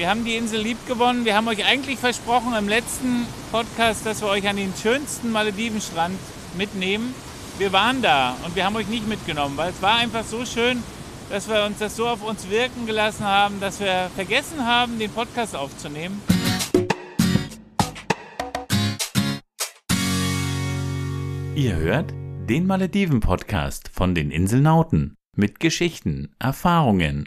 wir haben die Insel lieb gewonnen. Wir haben euch eigentlich versprochen im letzten Podcast, dass wir euch an den schönsten Maledivenstrand mitnehmen. Wir waren da und wir haben euch nicht mitgenommen, weil es war einfach so schön, dass wir uns das so auf uns wirken gelassen haben, dass wir vergessen haben, den Podcast aufzunehmen. Ihr hört den Malediven-Podcast von den Inselnauten mit Geschichten, Erfahrungen,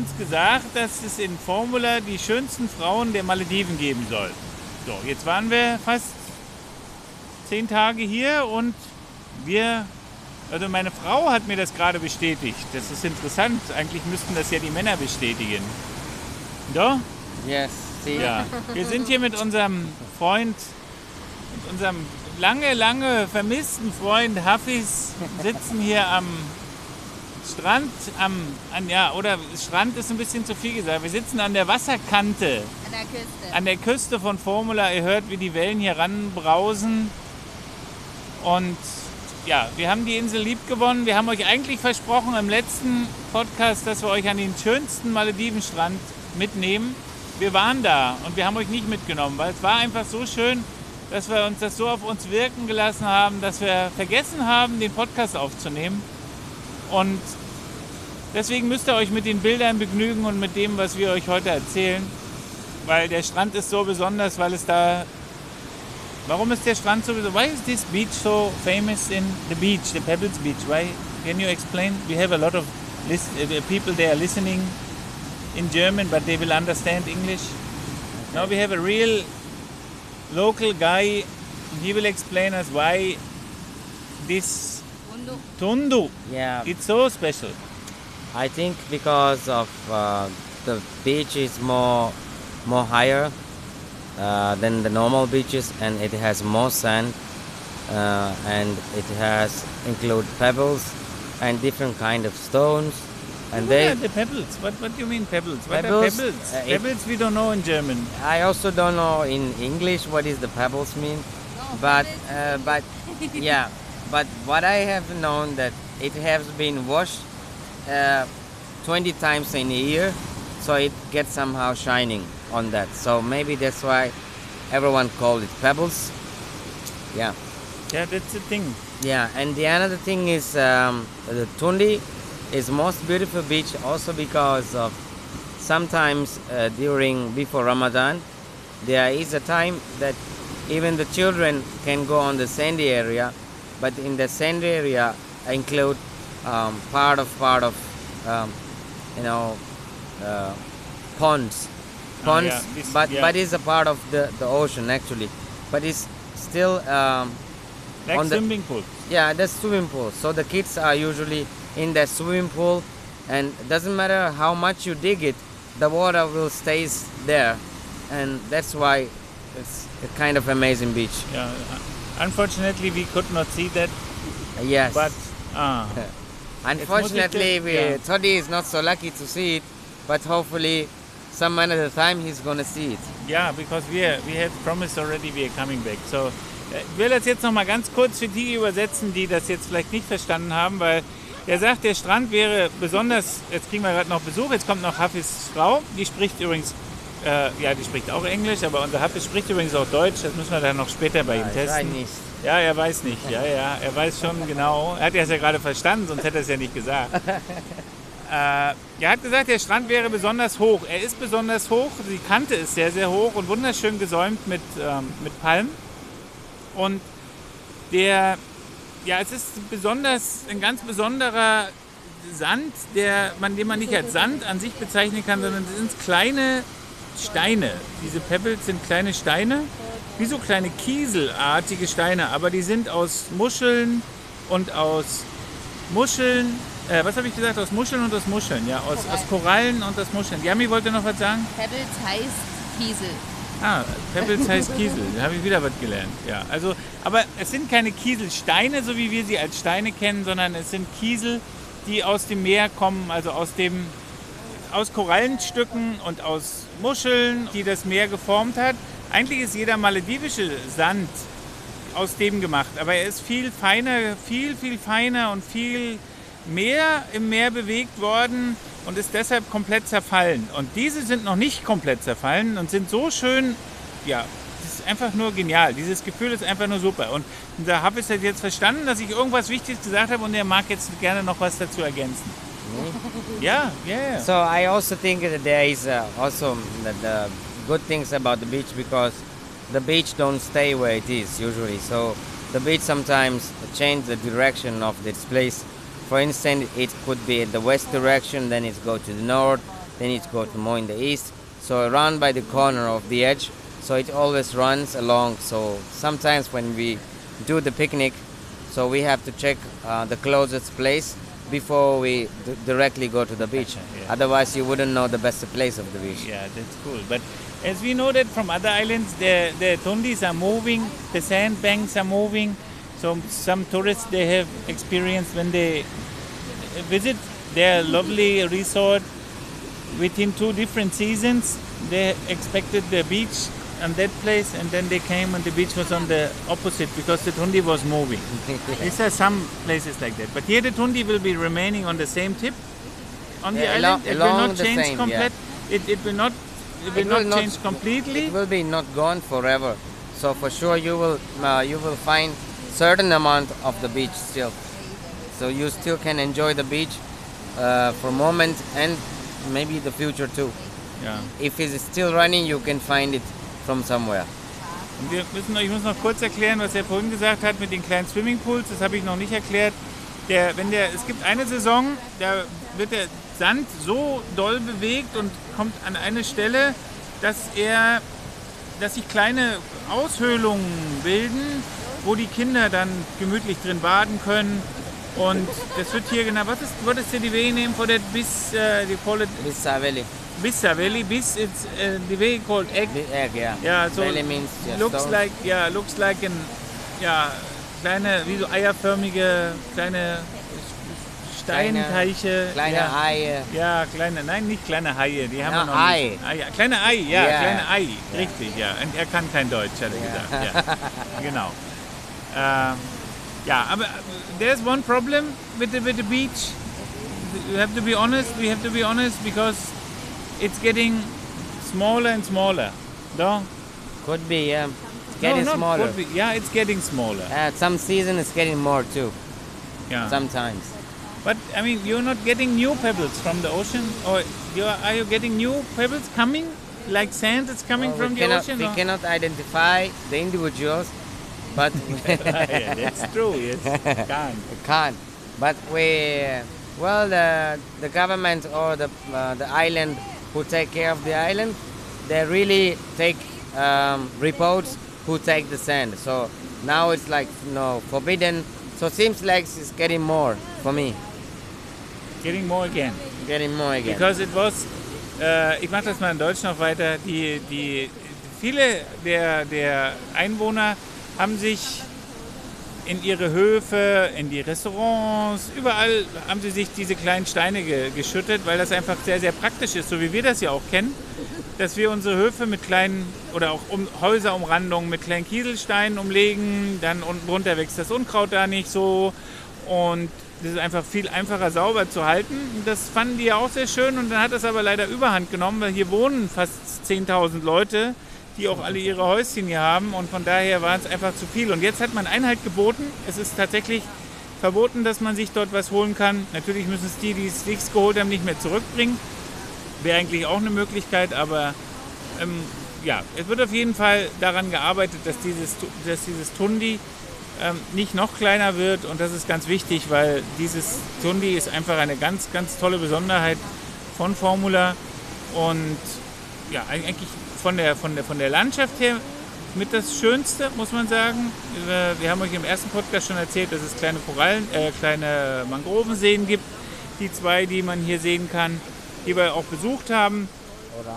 Uns gesagt, dass es in Formula die schönsten Frauen der Malediven geben soll. So, jetzt waren wir fast zehn Tage hier und wir, also meine Frau hat mir das gerade bestätigt. Das ist interessant. Eigentlich müssten das ja die Männer bestätigen. Doch? Yes, see? Ja. Wir sind hier mit unserem Freund, mit unserem lange, lange vermissten Freund Hafiz, sitzen hier am Strand, am, an, ja, oder Strand ist ein bisschen zu viel gesagt. Wir sitzen an der Wasserkante, An der Küste. an der Küste von Formula. Ihr hört, wie die Wellen hier ranbrausen. Und ja, wir haben die Insel lieb gewonnen. Wir haben euch eigentlich versprochen im letzten Podcast, dass wir euch an den schönsten Maledivenstrand mitnehmen. Wir waren da und wir haben euch nicht mitgenommen, weil es war einfach so schön, dass wir uns das so auf uns wirken gelassen haben, dass wir vergessen haben, den Podcast aufzunehmen. Und deswegen müsst ihr euch mit den Bildern begnügen und mit dem, was wir euch heute erzählen. Weil der Strand ist so besonders, weil es da. Warum ist der Strand so besonders? Why is this beach so famous in the beach, the Pebbles Beach? Why? Can you explain? We have a lot of lis- uh, people there listening in German, but they will understand English. Now we have a real local guy. He will explain us why this. Tundu Yeah, it's so special. I think because of uh, the beach is more more higher uh, than the normal beaches, and it has more sand, uh, and it has include pebbles and different kind of stones, and What they. are the pebbles? What, what do you mean pebbles? What Pebbles, are pebbles? uh, it- pebbles we don't know in German. I also don't know in English what is the pebbles mean, No, but uh, but yeah, but what I have known that it has been washed uh, 20 times in a year, so it gets somehow shining on that. So maybe that's why everyone called it pebbles. Yeah, Yeah, that's the thing. yeah. And the another thing is um, the Tundi is most beautiful beach also because of sometimes uh, during before Ramadan there is a time that even the children can go on the sandy area, but in the sandy area I include um, part of part of um, you know uh, ponds, Oh, ponds, yeah, this- but yeah. but is a part of the, the ocean actually, but it's still um, Like On the- swimming pool. yeah, the swimming pool. So the kids are usually in the swimming pool, and doesn't matter how much you dig it, the water will stays there, and that's why it's a kind of amazing beach. Yeah. Unfortunately, we could not see that, Uh, Yes, but ah, unfortunately, we yeah. Toddy is not so lucky to see it, but hopefully, some another time he's gonna see it. yeah, because we are, we have promised already we are coming back. So, äh, ich will das jetzt noch mal ganz kurz für die übersetzen, die das jetzt vielleicht nicht verstanden haben, weil er sagt, der Strand wäre besonders. Jetzt kriegen wir gerade noch Besuch. Jetzt kommt noch Hafis Frau, die spricht übrigens. Äh, ja, die spricht auch Englisch, aber unser Hafiz spricht übrigens auch Deutsch. Das müssen wir dann noch später bei ihm Ich weiß testen. nicht. Ja, er weiß nicht. Ja, ja, er weiß schon genau. Er hat ja es ja gerade verstanden, sonst hätte er es ja nicht gesagt. äh, er hat gesagt, der Strand wäre besonders hoch. Er ist besonders hoch. Die Kante ist sehr, sehr hoch und wunderschön gesäumt mit, ähm, mit Palmen. Und der, ja, es ist besonders, ein ganz besonderer Sand, der, man, den man nicht als Sand an sich bezeichnen kann, sondern es sind kleine Steine. Diese Pebbles sind kleine Steine wie so kleine kieselartige Steine, aber die sind aus Muscheln und aus Muscheln, äh, was habe ich gesagt, aus Muscheln und aus Muscheln, ja, aus, aus Korallen und aus Muscheln. Yami wollte noch was sagen? Pebbles heißt Kiesel. Ah, Pebbles heißt Kiesel, da habe ich wieder was gelernt. Ja, also, aber es sind keine Kieselsteine, so wie wir sie als Steine kennen, sondern es sind Kiesel, die aus dem Meer kommen, also aus dem aus Korallenstücken und aus Muscheln, die das Meer geformt hat. Eigentlich ist jeder maledivische Sand aus dem gemacht, aber er ist viel feiner, viel, viel feiner und viel mehr im Meer bewegt worden und ist deshalb komplett zerfallen. Und diese sind noch nicht komplett zerfallen und sind so schön, ja, das ist einfach nur genial. Dieses Gefühl ist einfach nur super. Und der Hafiz hat jetzt verstanden, dass ich irgendwas Wichtiges gesagt habe und er mag jetzt gerne noch was dazu ergänzen. Ja, yeah, ja. So I also think that there is uh, also the, the good things about the beach because the beach don't stay where it is usually. So the beach sometimes change the direction of this place. For instance, it could be the west direction, then it go to the north, then it go to more in the east. So around by the corner of the edge, so it always runs along. So sometimes when we do the picnic, so we have to check uh, the closest place before we d- directly go to the beach. Yeah. Otherwise, you wouldn't know the best place of the beach. Yeah, that's cool. But as we know that from other islands, the, the tundis are moving, the sandbanks are moving. So some tourists they have experienced when they visit their lovely resort within two different seasons. They expected the beach on that place, and then they came and the beach was on the opposite because the tundi was moving. These are some places like that. But here the tundi will be remaining on the same tip on the Yeah, island. along- it will not change same, complete. It, it will not. It will It not will not- change completely. It will be not gone forever. So for sure, you will uh, you will find certain amount of the beach still. So you still can enjoy the beach uh, for a moment and maybe the future too. ja. If it's still running, you can find it from somewhere. Und wir müssen, ich muss noch kurz erklären, was er vorhin gesagt hat mit den kleinen Swimmingpools. Das habe ich noch nicht erklärt. Der, wenn der, es gibt eine Saison, da wird der Sand so doll bewegt und kommt an eine Stelle, dass er, dass sich kleine Aushöhlungen bilden, wo die Kinder dann gemütlich drin baden können. Und das wird hier genau. Was ist, what is the name for that? Bis, uh, they call it Bissa Valley. Valley. Bis, it's uh, the way called egg. The egg, yeah. Yeah, so Valley means yeah, looks stone. like ja looks like an ja kleine wie so eierförmige kleine Steinteiche Kleine ja, Haie. ja kleine nein nicht kleine Haie die haben Ja, wir noch Ei. nicht ah, ja, kleine Ei ja, Ja. kleine Ei richtig ja und er kann kein Deutsch hat er gesagt ja genau ähm, ja aber äh, there's one problem with the with the beach you have to be honest we have to be honest because it's getting smaller and smaller no Could be, yeah. It's getting no, not smaller. could be. Yeah, it's getting smaller. Uh, some season it's getting more too. Yeah. Sometimes. But I mean, you're not getting new pebbles from the ocean, or you are, are you getting new pebbles coming? Like sand that's coming Well, from the cannot, ocean? we or- cannot identify the individuals, but yeah, that's true. Yes, can't. can't. But we, well, the the government or the uh, the island who take care of the island, they really take um, reports who take the sand. So now it's like no forbidden. So it seems like it's getting more for me, Getting more again. getting more again. Because it was, äh, ich mache das mal in Deutsch noch weiter, die, die, viele der, der Einwohner haben sich in ihre Höfe, in die Restaurants, überall haben sie sich diese kleinen Steine ge geschüttet, weil das einfach sehr, sehr praktisch ist, so wie wir das ja auch kennen, dass wir unsere Höfe mit kleinen oder auch um, Häuserumrandungen mit kleinen Kieselsteinen umlegen, dann unten drunter wächst das Unkraut da nicht so. Und das ist einfach viel einfacher sauber zu halten. Das fanden die ja auch sehr schön. Und dann hat das aber leider überhand genommen, weil hier wohnen fast 10.000 Leute, die auch alle ihre Häuschen hier haben und von daher war es einfach zu viel. Und jetzt hat man Einhalt geboten. Es ist tatsächlich verboten, dass man sich dort was holen kann. Natürlich müssen es die, die es sich geholt haben, nicht mehr zurückbringen. Wäre eigentlich auch eine Möglichkeit, aber ähm, ja, es wird auf jeden Fall daran gearbeitet, dass dieses, dass dieses Tundi ähm, nicht noch kleiner wird und das ist ganz wichtig, weil dieses Tundi ist einfach eine ganz, ganz tolle Besonderheit von Formula und ja, eigentlich von der, von der, von der Landschaft her mit das Schönste, muss man sagen. Wir, wir haben euch im ersten Podcast schon erzählt, dass es kleine Korallen, äh, kleine Mangrovenseen gibt. Die zwei, die man hier sehen kann, die wir auch besucht haben.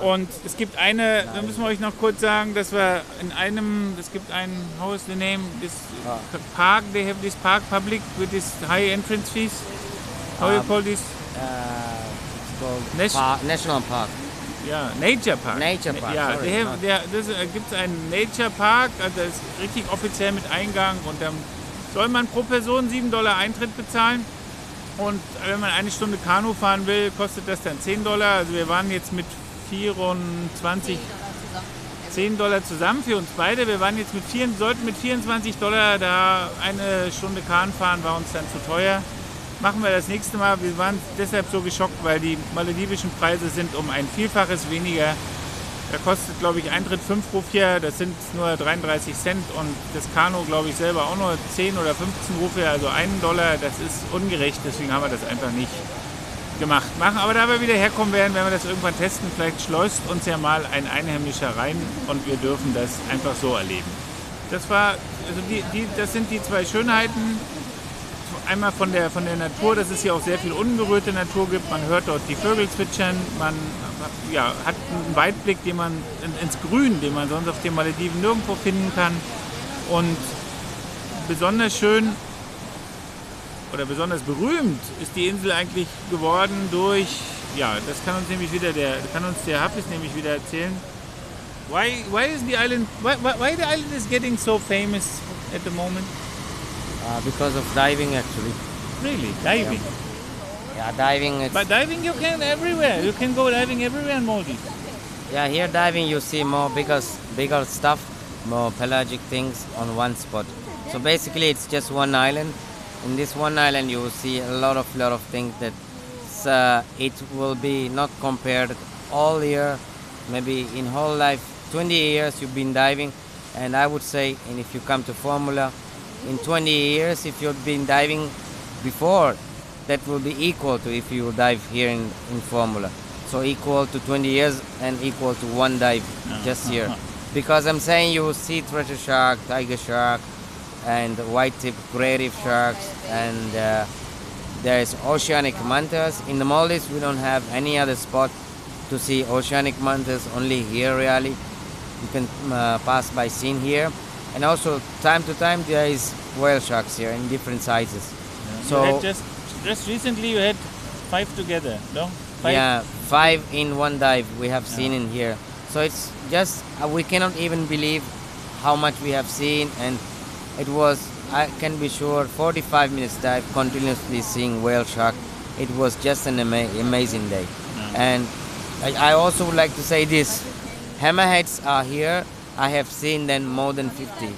Und es gibt eine, da müssen wir euch noch kurz sagen, dass wir in einem, es gibt ein, how is the name, this park, they have this park public with this high entrance fees. How you call this? Uh, it's called National Park. Ja, Nature Park. Nature Park, Ja, sorry, der, der, das äh, gibt es einen Nature Park, also das ist richtig offiziell mit Eingang und dann soll man pro Person 7 Dollar Eintritt bezahlen. Und wenn man eine Stunde Kanu fahren will, kostet das dann 10 Dollar. Also wir waren jetzt mit 24, 10 Dollar zusammen für uns beide. Wir waren jetzt mit vier, sollten mit 24 Dollar da eine Stunde Kahn fahren, war uns dann zu teuer. Machen wir das nächste Mal. Wir waren deshalb so geschockt, weil die maledivischen Preise sind um ein Vielfaches weniger. Da kostet, glaube ich, Eintritt 5 Rupiah, das sind nur 33 Cent und das Kanu, glaube ich, selber auch nur 10 oder 15 Rupiah, also einen Dollar. Das ist ungerecht, deswegen haben wir das einfach nicht gemacht. Machen, aber da wir wieder herkommen werden, werden wir das irgendwann testen. Vielleicht schleust uns ja mal ein Einheimischer rein und wir dürfen das einfach so erleben. Das war, also die, die, das sind die zwei Schönheiten. Einmal von der, von der Natur, dass es hier auch sehr viel unberührte Natur gibt. Man hört dort die Vögel zwitschern. Man ja, hat einen Weitblick den man, in- ins Grün, den man sonst auf den Malediven nirgendwo finden kann. Und besonders schön oder besonders berühmt ist die Insel eigentlich geworden durch, ja, das kann uns nämlich wieder der, kann uns der Hafiz nämlich wieder erzählen. Why, why is the island, why, why the island is getting so famous at the moment? Uh, because of diving, actually. Really, diving. Yeah, diving. It's, But diving you can everywhere. You can go diving everywhere in Maldives. yeah, here diving you see more bigger, bigger stuff, more pelagic things on one spot. So basically, it's just one island. In this one island, you will see a lot of lot of things that uh, it will be not compared all year. Maybe in whole life, 20 years you've been diving, and I would say, and if you come to Formula, in 20 years, if you've been diving before, that will be equal to if you dive here in, in Formula. So equal to 20 years and equal to one dive just here. Because I'm saying you will see treasure shark, tiger shark, and white tip gray reef sharks, and uh, there is oceanic mantas. In the Maldives, we don't have any other spot to see oceanic mantas. Only here, really. You can uh, pass by scene here, and also time to time there is whale sharks here in different sizes. you So just just recently you had five together, no? Five? yeah, five in one dive we have seen in here. So it's just uh, we cannot even believe how much we have seen, and it was I can be sure 45 minutes dive continuously seeing whale shark. It was just an ama- amazing day, and I, I also would like to say this: hammerheads are here. I have seen then more than 50,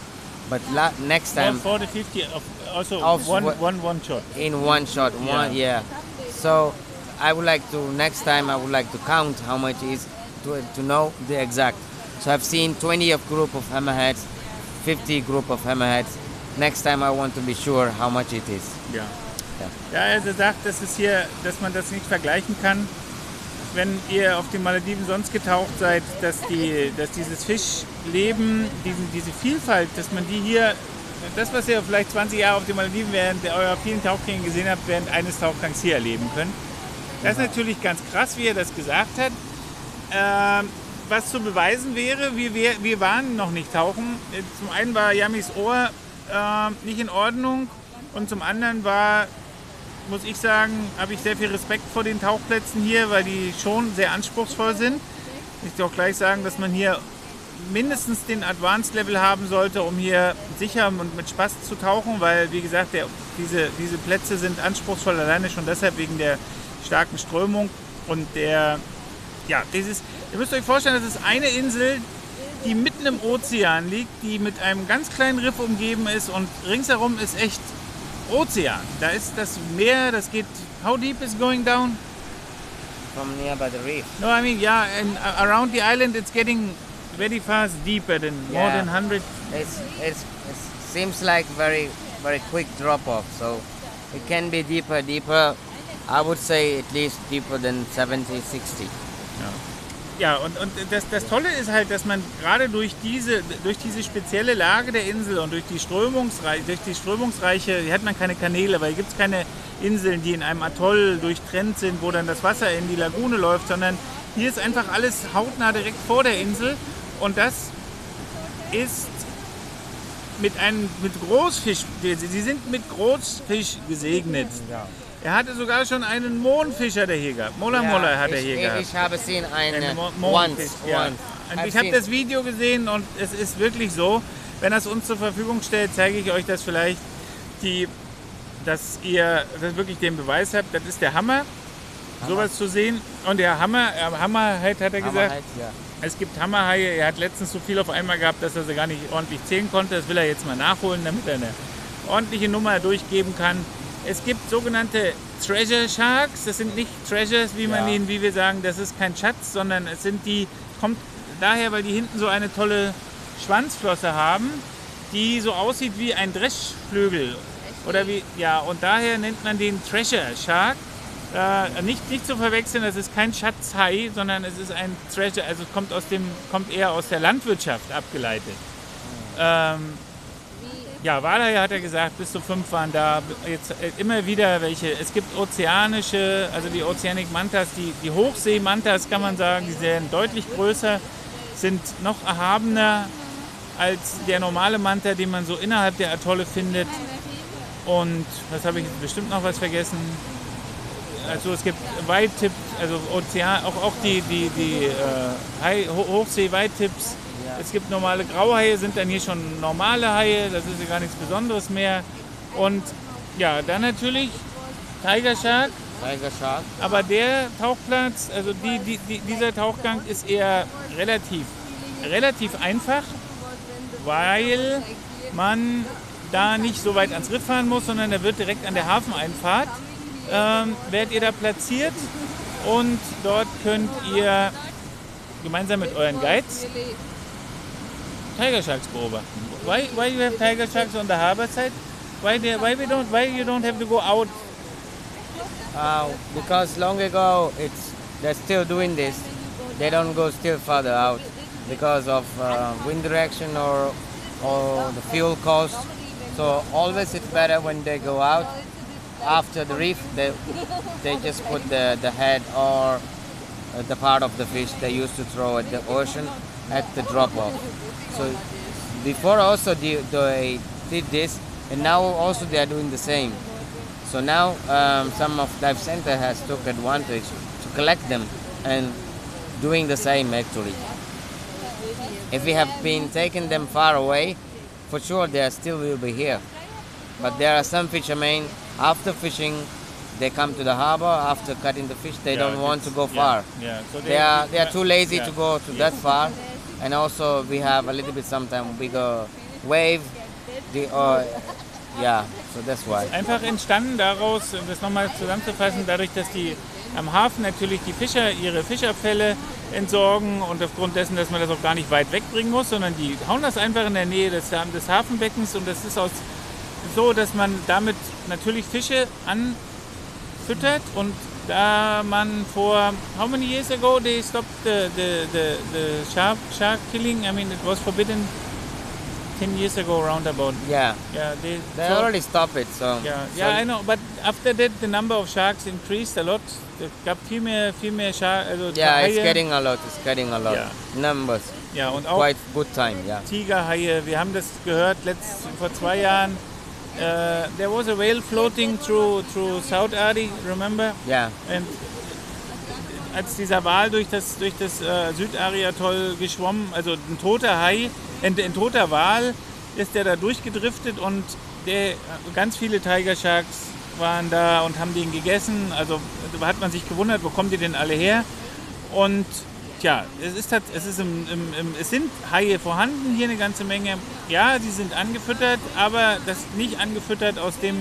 but la- next Well, time 40, 50 of, also Of one, what- one, one shot. in one shot one yeah so i would like to next time i would like to count how much is to, to know the exact so i've seen 20 of group of hammerheads 50 group of hammerheads next time i want to be sure how much it is Ja. Ja. Ja, also sagt, dass es hier, dass man das nicht vergleichen kann. Wenn ihr auf den Malediven sonst getaucht seid, dass, die, dass dieses Fischleben, diesen, diese Vielfalt, dass man die hier, das, was ihr vielleicht 20 Jahre auf den Malediven während eurer vielen Tauchgänge gesehen habt, während eines Tauchgangs hier erleben könnt. Das ist natürlich ganz krass, wie er das gesagt hat. Ähm, was zu beweisen wäre, wir, wir, wir waren noch nicht tauchen. Äh, Zum einen war Yamis Ohr äh, nicht in Ordnung und zum anderen war, muss ich sagen, habe ich sehr viel Respekt vor den Tauchplätzen hier, weil die schon sehr anspruchsvoll sind. Ich möchte auch gleich sagen, dass man hier mindestens den Advanced Level haben sollte, um hier sicher und mit Spaß zu tauchen, weil wie gesagt, der, diese, diese Plätze sind anspruchsvoll, alleine schon deshalb wegen der starken Strömung und der, ja, dieses, ihr müsst euch vorstellen, das ist eine Insel, die mitten im Ozean liegt, die mit einem ganz kleinen Riff umgeben ist und ringsherum ist echt Ozean. Da ist das Meer, das geht, how deep is going down? from nearby the reef. No, I mean, yeah, and uh, around the island it's getting very fast deeper than more than 100 it's, it's it seems like very very quick drop off so it can be deeper deeper. I would say at least deeper than 70 60 ja, und, und das, das Tolle ist halt, dass man gerade durch diese, durch diese spezielle Lage der Insel und durch die, Strömungsrei durch die strömungsreiche, hier hat man keine Kanäle, weil hier gibt es keine Inseln, die in einem Atoll durchtrennt sind, wo dann das Wasser in die Lagune läuft, sondern hier ist einfach alles hautnah direkt vor der Insel und das ist mit einem mit Großfisch, sie sind mit Großfisch gesegnet. Er hatte sogar schon einen Mondfischer, der hier gab. Mola Mola hat er hier ich, gehabt. Ich habe sehen einen Einen Mo- ja. ich habe das Video gesehen und es ist wirklich so. Wenn er es uns zur Verfügung stellt, zeige ich euch das vielleicht, die, dass ihr das wirklich den Beweis habt. Das ist der Hammer, sowas zu sehen. Und der Hammer, äh, Hammerheit hat er gesagt, Hammerheit, ja. es gibt Hammerhaie. Er hat letztens so viel auf einmal gehabt, dass er sie gar nicht ordentlich zählen konnte. Das will er jetzt mal nachholen, damit er eine ordentliche Nummer durchgeben kann. Es gibt sogenannte Treasure Sharks. Das sind nicht Treasures, wie man Ja. ihnen, wie wir sagen, das ist kein Schatz, sondern es sind die, kommt daher, weil die hinten so eine tolle Schwanzflosse haben, die so aussieht wie ein Dreschflügel. Oder wie, ja, und daher nennt man den Treasure Shark. Äh, nicht, nicht zu verwechseln, das ist kein Schatzhai, sondern es ist ein Treasure, also es kommt, aus dem, kommt eher aus der Landwirtschaft abgeleitet. Ähm, ja, Walhaie hat er gesagt, bis zu fünf waren da. Jetzt äh, immer wieder welche. Es gibt ozeanische, also die Oceanic Mantas, die, die Hochseemantas kann man sagen, die sind deutlich größer, sind noch erhabener als der normale Manta, den man so innerhalb der Atolle findet. Und was habe ich bestimmt noch was vergessen? Also es gibt Weittipps, also Ozean, auch, auch die, die, die äh, Hai, Hochsee-Weittipps. Es gibt normale Grauhaie, sind dann hier schon normale Haie, das ist ja gar nichts Besonderes mehr. Und ja, dann natürlich Tiger Shark, Tiger Shark. aber der Tauchplatz, also die, die, die, dieser Tauchgang ist eher relativ, relativ einfach, weil man da nicht so weit ans Riff fahren muss, sondern der wird direkt an der Hafeneinfahrt, ähm, werdet ihr da platziert und dort könnt ihr gemeinsam mit euren Guides Tiger Sharks go over. Why, why you have Tiger Sharks on the harbor side? Why, they, why, we don't, why you don't have to go out Uh, because long ago it's they're still doing this. They don't go still further out because of uh, wind direction or or the fuel cost. So always it's better when they go out after the reef. They they just put the the head or the part of the fish they used to throw at the ocean at the drop off. So before also they, they did this and now also they are doing the same. So now um, some of dive center has took advantage to collect them and doing the same actually. If we have been taking them far away, for sure they are still will be here. But there are some fishermen after fishing, they come to the harbor after cutting the fish. They Yeah, don't want to go yeah, far. Yeah, so They are they are too lazy yeah, to go to that far, and also we have a little bit sometimes bigger wave. The uh, yeah, so that's why. Einfach entstanden daraus, um das nochmal zusammenzufassen, dadurch, dass die am Hafen natürlich die Fischer ihre Fischerfälle entsorgen und aufgrund dessen, dass man das auch gar nicht weit wegbringen muss, sondern die hauen das einfach in der Nähe des, des Hafenbeckens und das ist aus, so, dass man damit natürlich Fische anfüttert und da man vor how many years ago they stopped the, the, the, the shark, shark killing? I mean it was forbidden 10 years ago roundabout. Yeah, Yeah, they, they so- already stopped it. So ja, so ja, I know, but after that the number of sharks increased a lot. Es gab viel mehr, viel mehr Shark, uh, also yeah, it's getting a lot. It's getting a lot. Yeah. Numbers, ja, und auch quite good time. Yeah. tiger Tigerhaie. Wir haben das gehört letzt, vor zwei Jahren. Uh, there was a whale floating through through South Ardi, remember? Yeah. Und als dieser Wal durch das, durch das äh, Südari-Atoll geschwommen, also ein toter Hai, ein, ein toter Wal, ist der da durchgedriftet und der, ganz viele Tiger Sharks waren da und haben den gegessen. Also da hat man sich gewundert, wo kommen die denn alle her? Und tja, es, ist, es, ist im, im, im, es sind Haie vorhanden, hier eine ganze Menge. Ja, sie sind angefüttert, aber das nicht angefüttert aus dem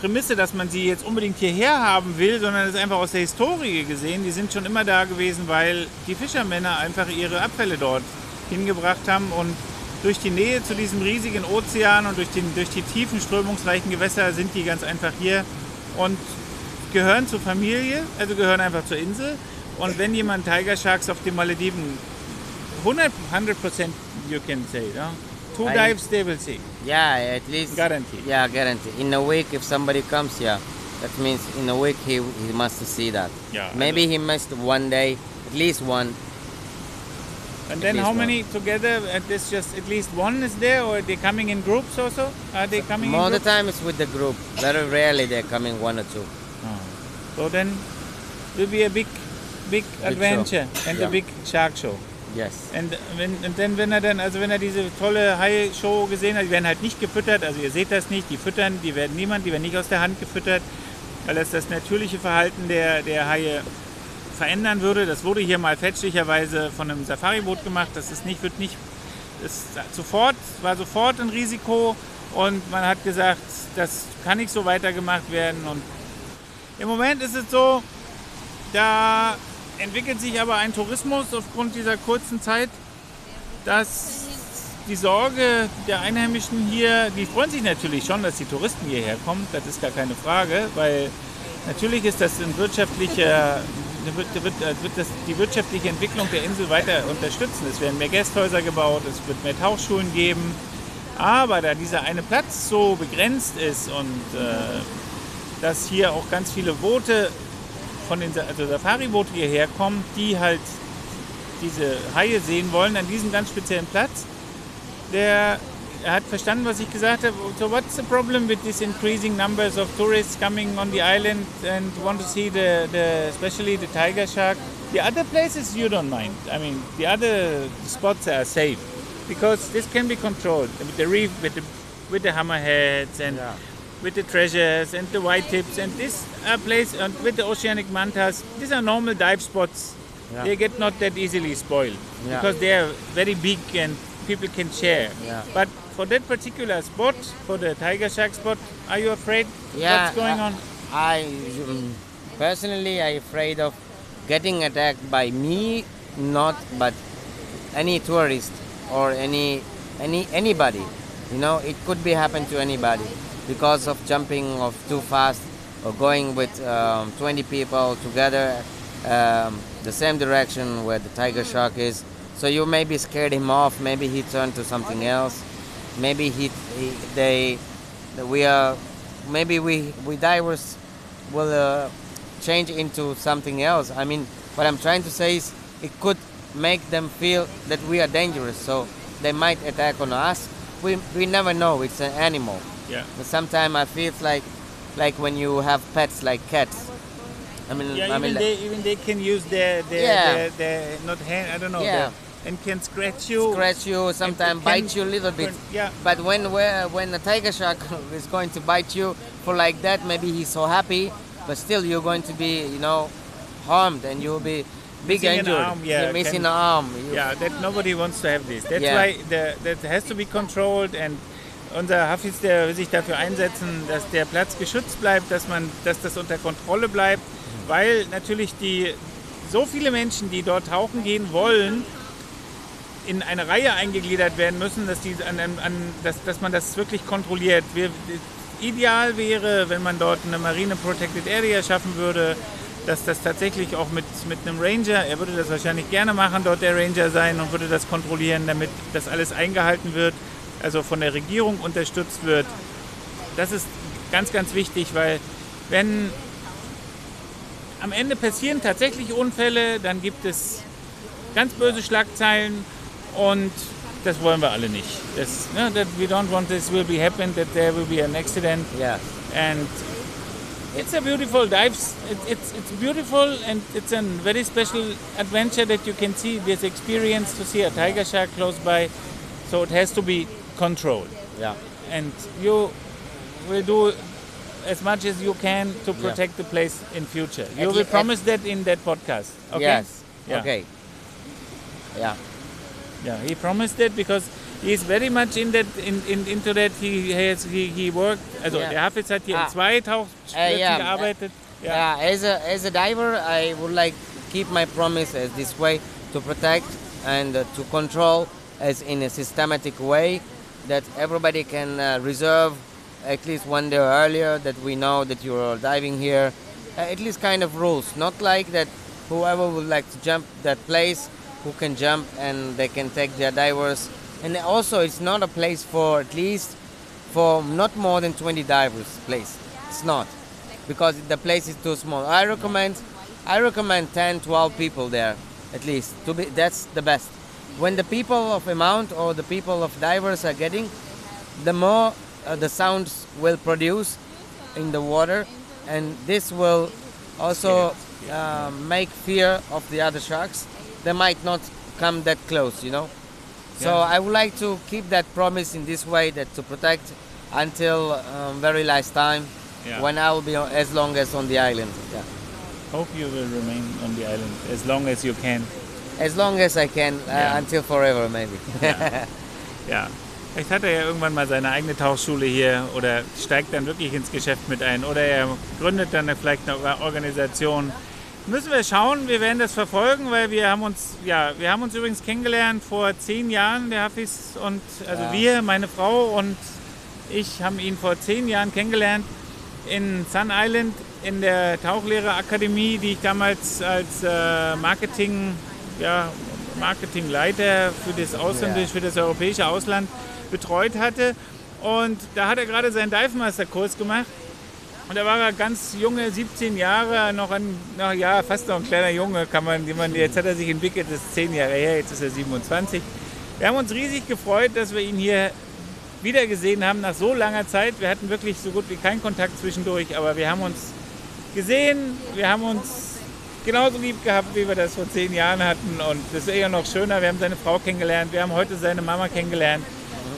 Prämisse, dass man sie jetzt unbedingt hierher haben will, sondern es ist einfach aus der Historie gesehen. Die sind schon immer da gewesen, weil die Fischermänner einfach ihre Abfälle dort hingebracht haben und durch die Nähe zu diesem riesigen Ozean und durch, den, durch die tiefen, strömungsreichen Gewässer sind die ganz einfach hier und gehören zur Familie, also gehören einfach zur Insel. Und wenn jemand Tiger Sharks auf den Malediven 100 100% you can say, no? two I- dives they will see, Yeah, at least. guarantee. Yeah, guarantee. In a week, if somebody comes, yeah, that means in a week he he must see that. Yeah, Maybe he missed one day, at least one. And then how one. many together? At this just at least one is there, or are they coming in groups also? Are they coming More in the time it's with the group. Very rarely they're coming one or two. Oh. So then will be a big, big show. adventure and a Yeah. big shark show. Yes. Und wenn, und dann, wenn er dann, also wenn er diese tolle Hai-Show gesehen hat, die werden halt nicht gefüttert, also ihr seht das nicht, die füttern, die werden niemand, die werden nicht aus der Hand gefüttert, weil das das natürliche Verhalten der, der Haie verändern würde. Das wurde hier mal fälschlicherweise von einem Safari-Boot gemacht, das ist nicht, wird nicht, das sofort, war sofort ein Risiko und man hat gesagt, das kann nicht so weitergemacht werden und im Moment ist es so, da entwickelt sich aber ein Tourismus aufgrund dieser kurzen Zeit, dass die Sorge der Einheimischen hier, die freuen sich natürlich schon, dass die Touristen hierher kommen, das ist gar keine Frage, weil natürlich ist das ein wirtschaftlicher, wird, wird, wird das die wirtschaftliche Entwicklung der Insel weiter unterstützen. Es werden mehr Gästhäuser gebaut, es wird mehr Tauchschulen geben, aber da dieser eine Platz so begrenzt ist und äh, dass hier auch ganz viele Boote von den also Safari-Boote hierher kommen, die halt diese Haie sehen wollen an diesem ganz speziellen Platz. Der er hat verstanden, was ich gesagt habe. So what's the problem with these increasing numbers of tourists coming on the island and want to see the, the especially the tiger shark? The other places you don't mind. I mean, the other spots are safe because this can be controlled with the reef, with the with the hammerheads and Yeah. With the treasures and the white tips and this uh, place and with the oceanic mantas. These are normal dive spots. Yeah. They get not that easily spoiled Yeah. because they are very big and people can share. Yeah. But for that particular spot, for the tiger shark spot, are you afraid? Yeah. What's going uh, on? I um, personally I afraid of getting attacked by me, not but any tourist or any any anybody. You know, it could be happen to anybody because of jumping of too fast or going with um, 20 people together um, the same direction where the tiger shark is. So you maybe scared him off. Maybe he turned to something else. Maybe he, he they we are maybe we we divers will uh, change into something else. I mean, what I'm trying to say is it could make them feel that we are dangerous, so they might attack on us. We we never know. It's an animal. Yeah. Sometimes I feel like like when you have pets like cats. I mean, Yeah, I mean, even they even they can use their their, Yeah. their, their not hand I don't know Yeah. their- and can scratch you. scratch you, sometimes bite you a little bit. Yeah. But when when a tiger shark is going to bite you for like that, maybe he's so happy, but still you're going to be, you know, harmed and you'll be big Missing an arm, yeah, You're missing can- an arm. You- Yeah, that nobody wants to have this. That's Yeah. why the, that has to be controlled and unser Hafiz, der will sich dafür einsetzen, dass der Platz geschützt bleibt, dass man, dass das unter Kontrolle bleibt, weil natürlich die so viele Menschen, die dort tauchen gehen wollen, in eine Reihe eingegliedert werden müssen, dass, die an, an, dass, dass man das wirklich kontrolliert. Wir, ideal wäre, wenn man dort eine Marine Protected Area schaffen würde, dass das tatsächlich auch mit, mit einem Ranger, er würde das wahrscheinlich gerne machen, dort der Ranger sein und würde das kontrollieren, damit das alles eingehalten wird, also von der Regierung unterstützt wird. Das ist ganz, ganz wichtig, weil wenn am Ende passieren tatsächlich Unfälle, dann gibt es ganz böse Schlagzeilen und das wollen wir alle nicht. Das, ne, that we don't want this will be happen, that there will be an accident yeah. and it's a beautiful dives. It, it's it's beautiful and it's a very special adventure that you can see this experience to see a tiger shark close by. So it has to be controlled Yeah. and you will do as much as you can to protect the place in future. You At will promise that in that podcast. Okay? Yes. Yeah. Okay. Yeah. Yeah, he promised it because he's very much in that in, in into that he has he, he worked also Yeah. der Hafiz hat hier Ah. in zwei Tauchplätzen yeah. gearbeitet. Yeah. As a as a diver, I would like keep my promise as this way to protect and uh, to control as in a systematic way that everybody can uh, reserve at least one day earlier that we know that you're diving here. Uh, at least kind of rules, not like that whoever would like to jump that place, who can jump and they can take their divers. And also, it's not a place for at least for not more than 20 divers. Place, it's not because the place is too small. I recommend, I recommend 10, 12 people there at least. To be, that's the best. When the people of amount or the people of divers are getting, the more uh, the sounds will produce in the water, and this will also uh, make fear of the other sharks. They might not come that close, you know. So Yeah. I would like to keep that promise in this way that to protect until um, very last time Yeah. when I will be as long as on the island. Yeah. Hope you will remain on the island as long as you can. As long as I can, uh, Yeah. until forever maybe. Ja. Vielleicht hat er ja irgendwann mal seine eigene Tauchschule hier oder steigt dann wirklich ins Geschäft mit ein oder er gründet dann vielleicht eine Organisation. Müssen wir schauen, wir werden das verfolgen, weil wir haben uns, ja, wir haben uns übrigens kennengelernt vor zehn Jahren, der Hafis und also Ja. wir, meine Frau und ich haben ihn vor zehn Jahren kennengelernt in Sun Island in der Tauchlehrerakademie, die ich damals als äh, Marketing, ja, Marketingleiter für das Ausländische, für das europäische Ausland betreut hatte. Und da hat er gerade seinen Dive Master Kurs gemacht. Und da war er ganz junge, 17 Jahre, noch ein, noch, ja, fast noch ein kleiner Junge, kann man, man, jetzt hat er sich entwickelt, das ist 10 Jahre her, jetzt ist er 27. Wir haben uns riesig gefreut, dass wir ihn hier wiedergesehen haben nach so langer Zeit. Wir hatten wirklich so gut wie keinen Kontakt zwischendurch, aber wir haben uns gesehen, wir haben uns genauso lieb gehabt, wie wir das vor zehn Jahren hatten. Und das ist eher noch schöner. Wir haben seine Frau kennengelernt, wir haben heute seine Mama kennengelernt,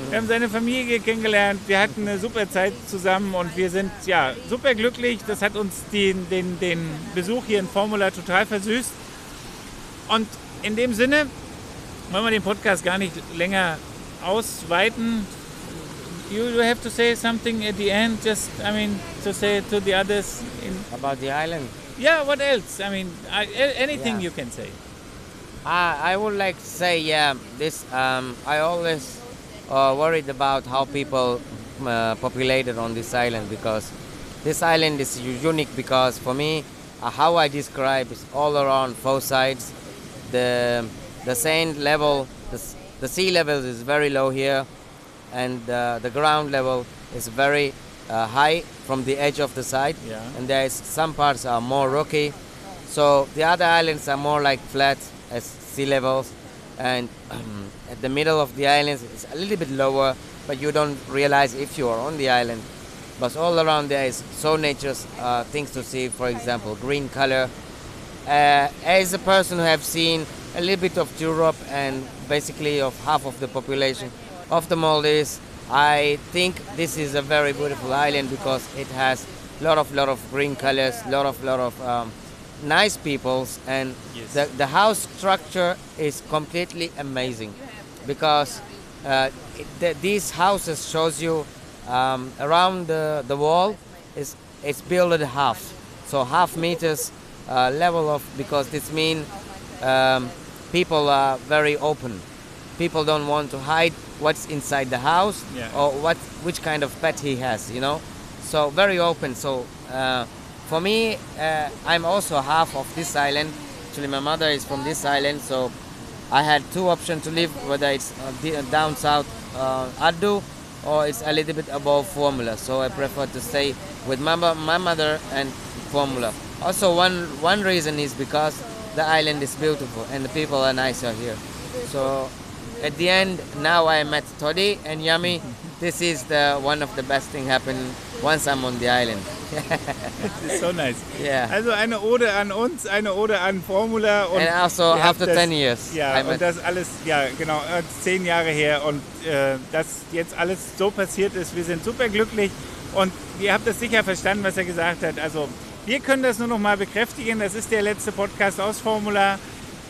wir haben seine Familie kennengelernt, wir hatten eine super Zeit zusammen und wir sind ja super glücklich. Das hat uns den, den, den Besuch hier in Formula total versüßt. Und in dem Sinne wollen wir den Podcast gar nicht länger ausweiten. You, you have to say something at the end, just, I mean, to say to the others. In, About the island. Yeah, what else? I mean, I, anything Yeah. you can say. I, I would like to say, yeah, this. Um, I always uh, worried about how people uh, populated on this island because this island is unique because for me, uh, how I describe is all around four sides. The the sand level, the, the sea level is very low here, and uh, the ground level is very uh, high from the edge of the side. Yeah. And there is some parts are more rocky, so the other islands are more like flat as sea levels, and um, at the middle of the islands it's a little bit lower, but you don't realize if you are on the island. But all around there is so nature's uh, things to see. For example, green color. Uh, as a person who have seen a little bit of Europe and basically of half of the population of the Maldives, I think this is a very beautiful island because it has lot of lot of green colors, lot of lot of um, nice peoples, and Yes. the the house structure is completely amazing because uh, it, the, these houses shows you um, around the, the wall is it's built at half so half meters uh, level of because this mean um, people are very open people don't want to hide what's inside the house Yeah. or what which kind of pet he has you know so very open so uh, for me uh, i'm also half of this island actually my mother is from this island so I had two options to live, whether it's uh, uh, down south uh, Addu or it's a little bit above Formula. So I prefer to stay with my, my mother and Formula. Also, one one reason is because the island is beautiful and the people are nicer here. So at the end, now I met Toddy and Yummy. This is the one of the best thing happen once I'm on the island. Das ist so nice. Yeah. Also eine Ode an uns, eine Ode an Formula und And also after das, 10 years, Ja, I met und das alles, ja genau, äh, zehn Jahre her und äh, dass jetzt alles so passiert ist, wir sind super glücklich und ihr habt das sicher verstanden, was er gesagt hat. Also wir können das nur noch mal bekräftigen, das ist der letzte Podcast aus Formula.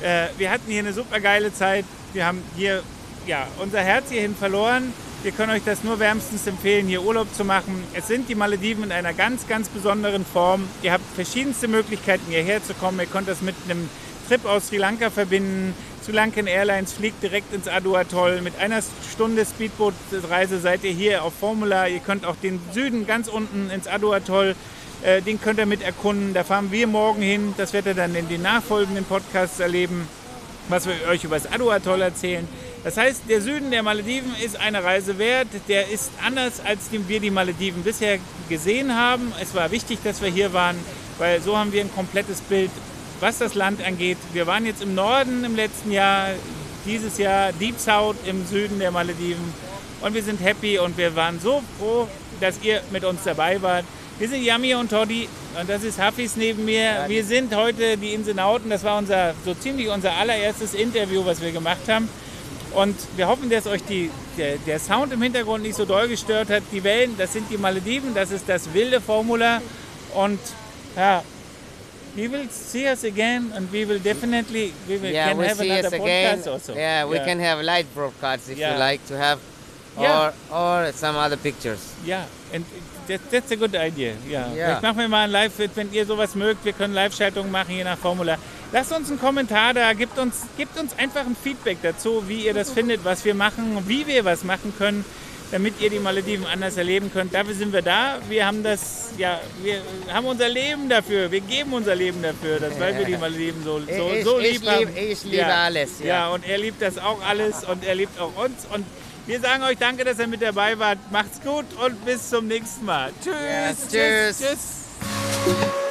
Äh, wir hatten hier eine super geile Zeit, wir haben hier ja, unser Herz hierhin verloren. Wir können euch das nur wärmstens empfehlen, hier Urlaub zu machen. Es sind die Malediven in einer ganz, ganz besonderen Form. Ihr habt verschiedenste Möglichkeiten, hierher zu kommen. Ihr könnt das mit einem Trip aus Sri Lanka verbinden. Sri Lankan Airlines fliegt direkt ins Adu Atoll. Mit einer Stunde Speedboot-Reise seid ihr hier auf Formula. Ihr könnt auch den Süden ganz unten ins Adu Atoll, äh, den könnt ihr mit erkunden. Da fahren wir morgen hin. Das werdet ihr dann in den nachfolgenden Podcasts erleben, was wir euch über das Adu Atoll erzählen. Das heißt, der Süden der Malediven ist eine Reise wert. Der ist anders, als wir die Malediven bisher gesehen haben. Es war wichtig, dass wir hier waren, weil so haben wir ein komplettes Bild, was das Land angeht. Wir waren jetzt im Norden im letzten Jahr, dieses Jahr Deep South im Süden der Malediven. Und wir sind happy und wir waren so froh, dass ihr mit uns dabei wart. Wir sind Yami und Toddy und das ist Hafis neben mir. Wir sind heute die Insenauten. Das war unser, so ziemlich unser allererstes Interview, was wir gemacht haben. Und wir hoffen, dass euch die, der, der, Sound im Hintergrund nicht so doll gestört hat. Die Wellen, das sind die Malediven, das ist das wilde Formula. Und ja, we will see us again and we will definitely we will Yeah, can we'll have see another us again. podcast also. Yeah, we can have light broadcasts if Yeah. you like to have, or Yeah. or some other pictures. Ja, and that, that's a good idea. Ja. Ja. Vielleicht machen wir mal ein Live, wenn ihr sowas mögt. Wir können Live-Schaltungen machen, je nach Formula. Lasst uns einen Kommentar da, gebt uns, gebt uns einfach ein Feedback dazu, wie ihr das findet, was wir machen, wie wir was machen können, damit ihr die Malediven anders erleben könnt. Dafür sind wir da. Wir haben das, ja, wir haben unser Leben dafür. Wir geben unser Leben dafür, dass, weil wir die Malediven so, so, Ich- so ich lieb lieb- haben. ich liebe alles, ja. ja, und er liebt das auch alles und er liebt auch uns. Und wir sagen euch danke, dass ihr mit dabei wart. Macht's gut und bis zum nächsten Mal. Tschüss. Yes, tschüss. tschüss.